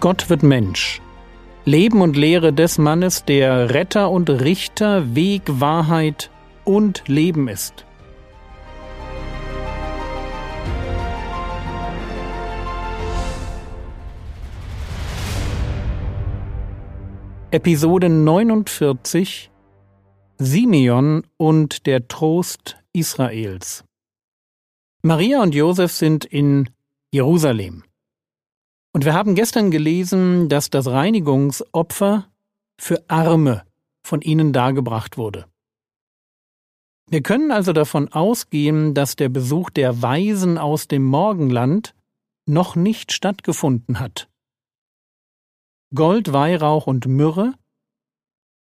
Gott wird Mensch. Leben und Lehre des Mannes, der Retter und Richter, Weg, Wahrheit und Leben ist. Episode 49 Simeon und der Trost Israels Maria und Josef sind in Jerusalem. Und wir haben gestern gelesen, dass das Reinigungsopfer für Arme von ihnen dargebracht wurde. Wir können also davon ausgehen, dass der Besuch der Weisen aus dem Morgenland noch nicht stattgefunden hat. Gold, Weihrauch und Myrrhe,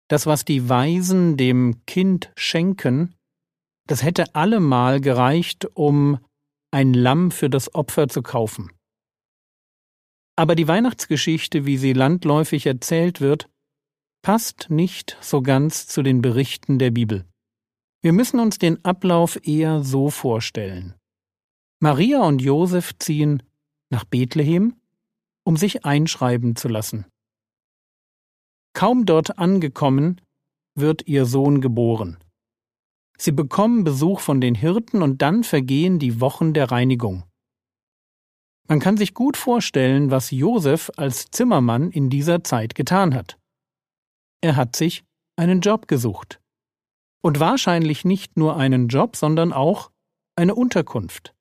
das, was die Weisen dem Kind schenken, das hätte allemal gereicht, um ein Lamm für das Opfer zu kaufen. Aber die Weihnachtsgeschichte, wie sie landläufig erzählt wird, passt nicht so ganz zu den Berichten der Bibel. Wir müssen uns den Ablauf eher so vorstellen. Maria und Josef ziehen nach Bethlehem, um sich einschreiben zu lassen. Kaum dort angekommen, wird ihr Sohn geboren. Sie bekommen Besuch von den Hirten und dann vergehen die Wochen der Reinigung. Man kann sich gut vorstellen, was Josef als Zimmermann in dieser Zeit getan hat. Er hat sich einen Job gesucht. Und wahrscheinlich nicht nur einen Job, sondern auch eine Unterkunft.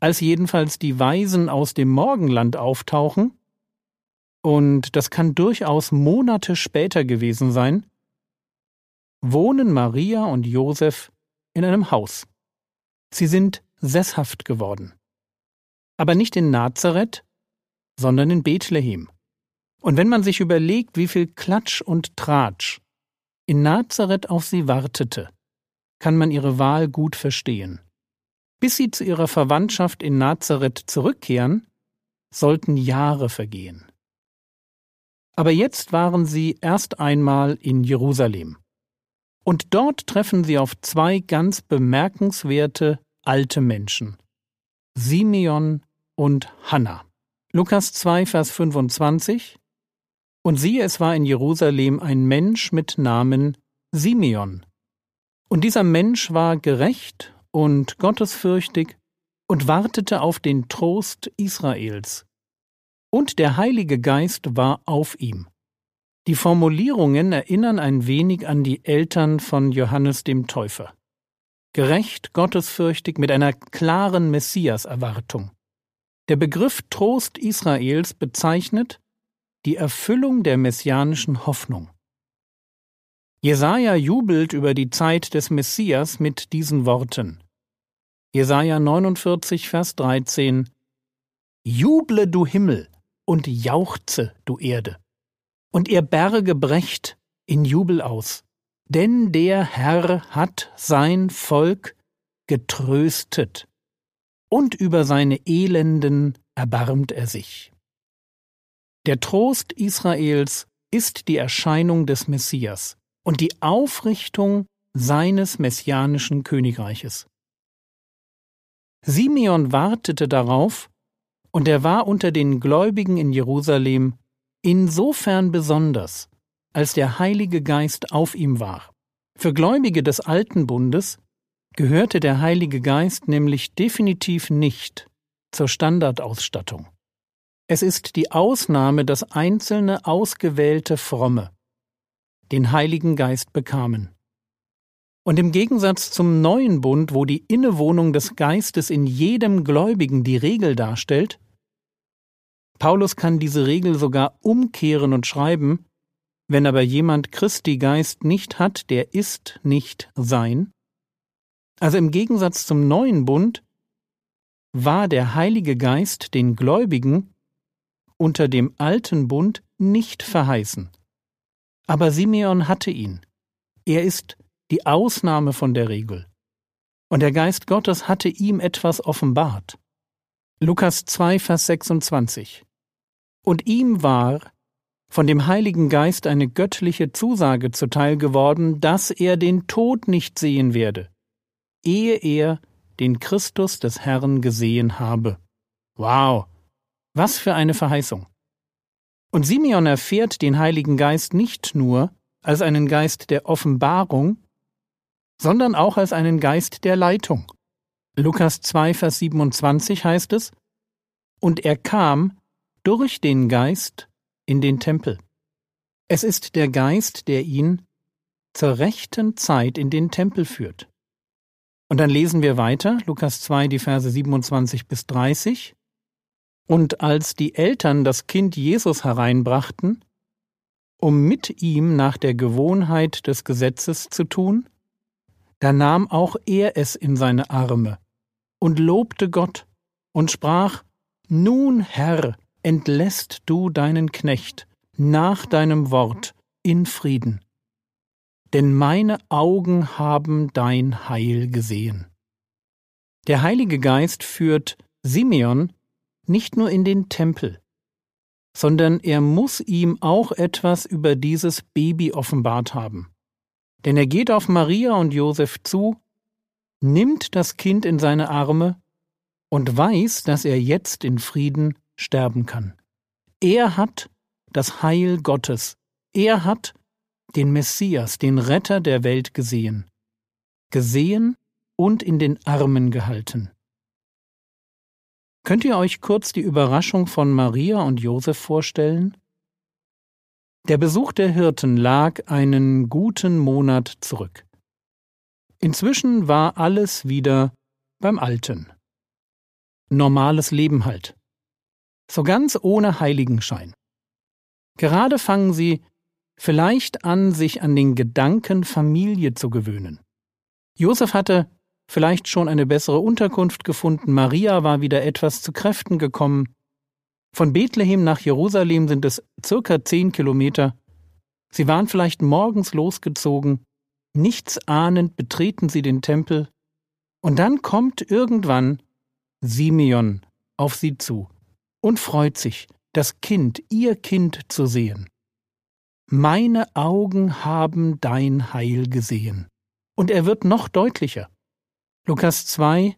Als jedenfalls die Weisen aus dem Morgenland auftauchen, und das kann durchaus Monate später gewesen sein, wohnen Maria und Josef in einem Haus. Sie sind sesshaft geworden aber nicht in Nazareth, sondern in Bethlehem. Und wenn man sich überlegt, wie viel Klatsch und Tratsch in Nazareth auf sie wartete, kann man ihre Wahl gut verstehen. Bis sie zu ihrer Verwandtschaft in Nazareth zurückkehren, sollten Jahre vergehen. Aber jetzt waren sie erst einmal in Jerusalem. Und dort treffen sie auf zwei ganz bemerkenswerte alte Menschen. Simeon und Hannah. Lukas 2, Vers 25 Und siehe, es war in Jerusalem ein Mensch mit Namen Simeon. Und dieser Mensch war gerecht und gottesfürchtig und wartete auf den Trost Israels. Und der Heilige Geist war auf ihm. Die Formulierungen erinnern ein wenig an die Eltern von Johannes dem Täufer. Gerecht, gottesfürchtig, mit einer klaren Messias-Erwartung. Der Begriff Trost Israels bezeichnet die Erfüllung der messianischen Hoffnung. Jesaja jubelt über die Zeit des Messias mit diesen Worten. Jesaja 49, Vers 13 Juble, du Himmel, und jauchze, du Erde. Und ihr Berge brecht in Jubel aus. Denn der Herr hat sein Volk getröstet und über seine Elenden erbarmt er sich. Der Trost Israels ist die Erscheinung des Messias und die Aufrichtung seines messianischen Königreiches. Simeon wartete darauf, und er war unter den Gläubigen in Jerusalem insofern besonders, als der Heilige Geist auf ihm war. Für Gläubige des Alten Bundes gehörte der Heilige Geist nämlich definitiv nicht zur Standardausstattung. Es ist die Ausnahme, dass einzelne ausgewählte Fromme den Heiligen Geist bekamen. Und im Gegensatz zum neuen Bund, wo die Innewohnung des Geistes in jedem Gläubigen die Regel darstellt, Paulus kann diese Regel sogar umkehren und schreiben, wenn aber jemand Christi Geist nicht hat, der ist nicht sein, also im Gegensatz zum neuen Bund war der Heilige Geist den Gläubigen unter dem alten Bund nicht verheißen. Aber Simeon hatte ihn. Er ist die Ausnahme von der Regel. Und der Geist Gottes hatte ihm etwas offenbart. Lukas 2, Vers 26. Und ihm war von dem Heiligen Geist eine göttliche Zusage zuteil geworden, dass er den Tod nicht sehen werde ehe er den Christus des Herrn gesehen habe. Wow, was für eine Verheißung. Und Simeon erfährt den Heiligen Geist nicht nur als einen Geist der Offenbarung, sondern auch als einen Geist der Leitung. Lukas 2, Vers 27 heißt es, Und er kam durch den Geist in den Tempel. Es ist der Geist, der ihn zur rechten Zeit in den Tempel führt. Und dann lesen wir weiter, Lukas 2, die Verse 27 bis 30. Und als die Eltern das Kind Jesus hereinbrachten, um mit ihm nach der Gewohnheit des Gesetzes zu tun, da nahm auch er es in seine Arme und lobte Gott und sprach, Nun, Herr, entlässt du deinen Knecht nach deinem Wort in Frieden. Denn meine Augen haben dein Heil gesehen. Der Heilige Geist führt Simeon nicht nur in den Tempel, sondern er muss ihm auch etwas über dieses Baby offenbart haben. Denn er geht auf Maria und Josef zu, nimmt das Kind in seine Arme und weiß, dass er jetzt in Frieden sterben kann. Er hat das Heil Gottes, er hat den Messias, den Retter der Welt gesehen, gesehen und in den Armen gehalten. Könnt ihr euch kurz die Überraschung von Maria und Josef vorstellen? Der Besuch der Hirten lag einen guten Monat zurück. Inzwischen war alles wieder beim Alten. Normales Leben halt. So ganz ohne Heiligenschein. Gerade fangen sie vielleicht an, sich an den Gedanken Familie zu gewöhnen. Josef hatte vielleicht schon eine bessere Unterkunft gefunden, Maria war wieder etwas zu Kräften gekommen. Von Bethlehem nach Jerusalem sind es circa zehn Kilometer. Sie waren vielleicht morgens losgezogen, nichts ahnend betreten sie den Tempel, und dann kommt irgendwann Simeon auf sie zu und freut sich, das Kind, ihr Kind zu sehen. Meine Augen haben dein Heil gesehen. Und er wird noch deutlicher. Lukas 2,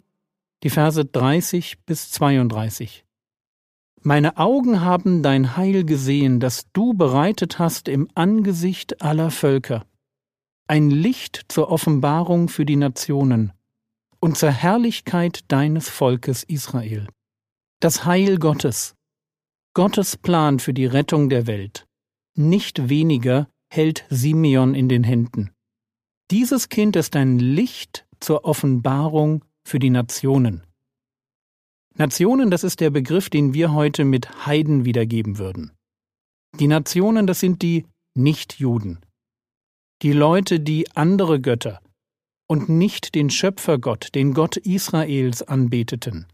die Verse 30 bis 32. Meine Augen haben dein Heil gesehen, das du bereitet hast im Angesicht aller Völker, ein Licht zur Offenbarung für die Nationen und zur Herrlichkeit deines Volkes Israel. Das Heil Gottes, Gottes Plan für die Rettung der Welt, nicht weniger hält Simeon in den Händen. Dieses Kind ist ein Licht zur Offenbarung für die Nationen. Nationen, das ist der Begriff, den wir heute mit Heiden wiedergeben würden. Die Nationen, das sind die Nichtjuden. Die Leute, die andere Götter und nicht den Schöpfergott, den Gott Israels anbeteten.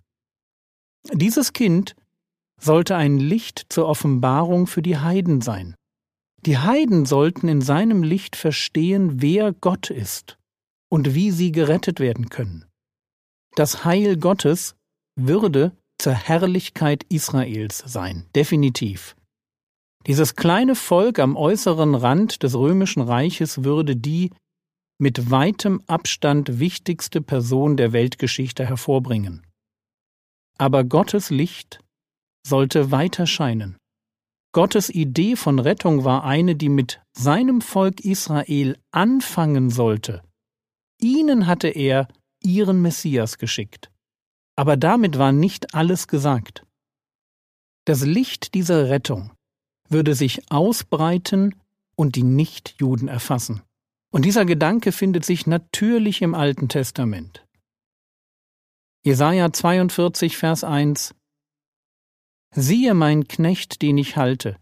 Dieses Kind sollte ein Licht zur Offenbarung für die Heiden sein. Die Heiden sollten in seinem Licht verstehen, wer Gott ist und wie sie gerettet werden können. Das Heil Gottes würde zur Herrlichkeit Israels sein, definitiv. Dieses kleine Volk am äußeren Rand des römischen Reiches würde die mit weitem Abstand wichtigste Person der Weltgeschichte hervorbringen. Aber Gottes Licht sollte weiter scheinen. Gottes Idee von Rettung war eine, die mit seinem Volk Israel anfangen sollte. Ihnen hatte er ihren Messias geschickt. Aber damit war nicht alles gesagt. Das Licht dieser Rettung würde sich ausbreiten und die Nichtjuden erfassen. Und dieser Gedanke findet sich natürlich im Alten Testament. Jesaja 42, Vers 1 Siehe mein Knecht, den ich halte,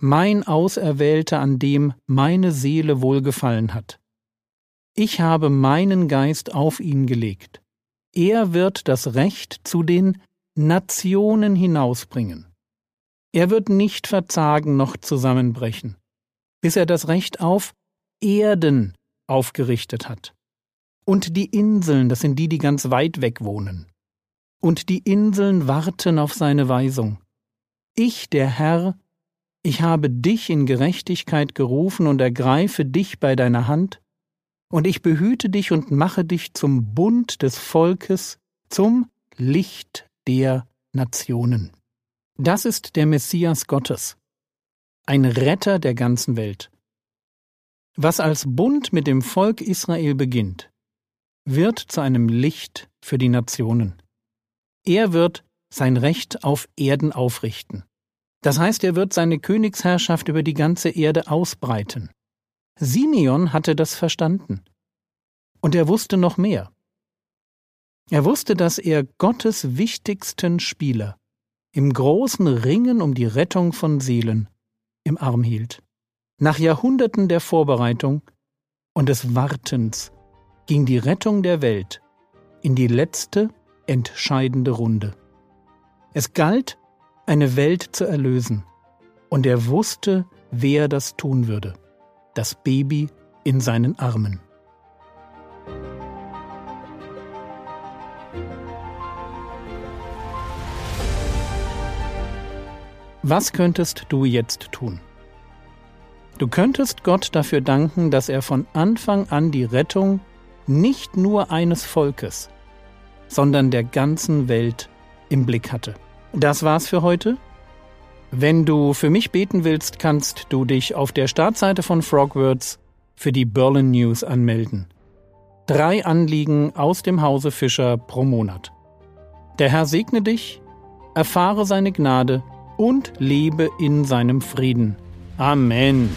mein Auserwählter, an dem meine Seele wohlgefallen hat. Ich habe meinen Geist auf ihn gelegt. Er wird das Recht zu den Nationen hinausbringen. Er wird nicht verzagen noch zusammenbrechen, bis er das Recht auf Erden aufgerichtet hat. Und die Inseln, das sind die, die ganz weit weg wohnen und die Inseln warten auf seine Weisung. Ich, der Herr, ich habe dich in Gerechtigkeit gerufen und ergreife dich bei deiner Hand, und ich behüte dich und mache dich zum Bund des Volkes, zum Licht der Nationen. Das ist der Messias Gottes, ein Retter der ganzen Welt. Was als Bund mit dem Volk Israel beginnt, wird zu einem Licht für die Nationen. Er wird sein Recht auf Erden aufrichten. Das heißt, er wird seine Königsherrschaft über die ganze Erde ausbreiten. Simeon hatte das verstanden. Und er wusste noch mehr. Er wusste, dass er Gottes wichtigsten Spieler im großen Ringen um die Rettung von Seelen im Arm hielt. Nach Jahrhunderten der Vorbereitung und des Wartens ging die Rettung der Welt in die letzte entscheidende Runde. Es galt, eine Welt zu erlösen, und er wusste, wer das tun würde. Das Baby in seinen Armen. Was könntest du jetzt tun? Du könntest Gott dafür danken, dass er von Anfang an die Rettung nicht nur eines Volkes, sondern der ganzen Welt im Blick hatte. Das war's für heute. Wenn du für mich beten willst, kannst du dich auf der Startseite von Frogwords für die Berlin News anmelden. Drei Anliegen aus dem Hause Fischer pro Monat. Der Herr segne dich, erfahre seine Gnade und lebe in seinem Frieden. Amen.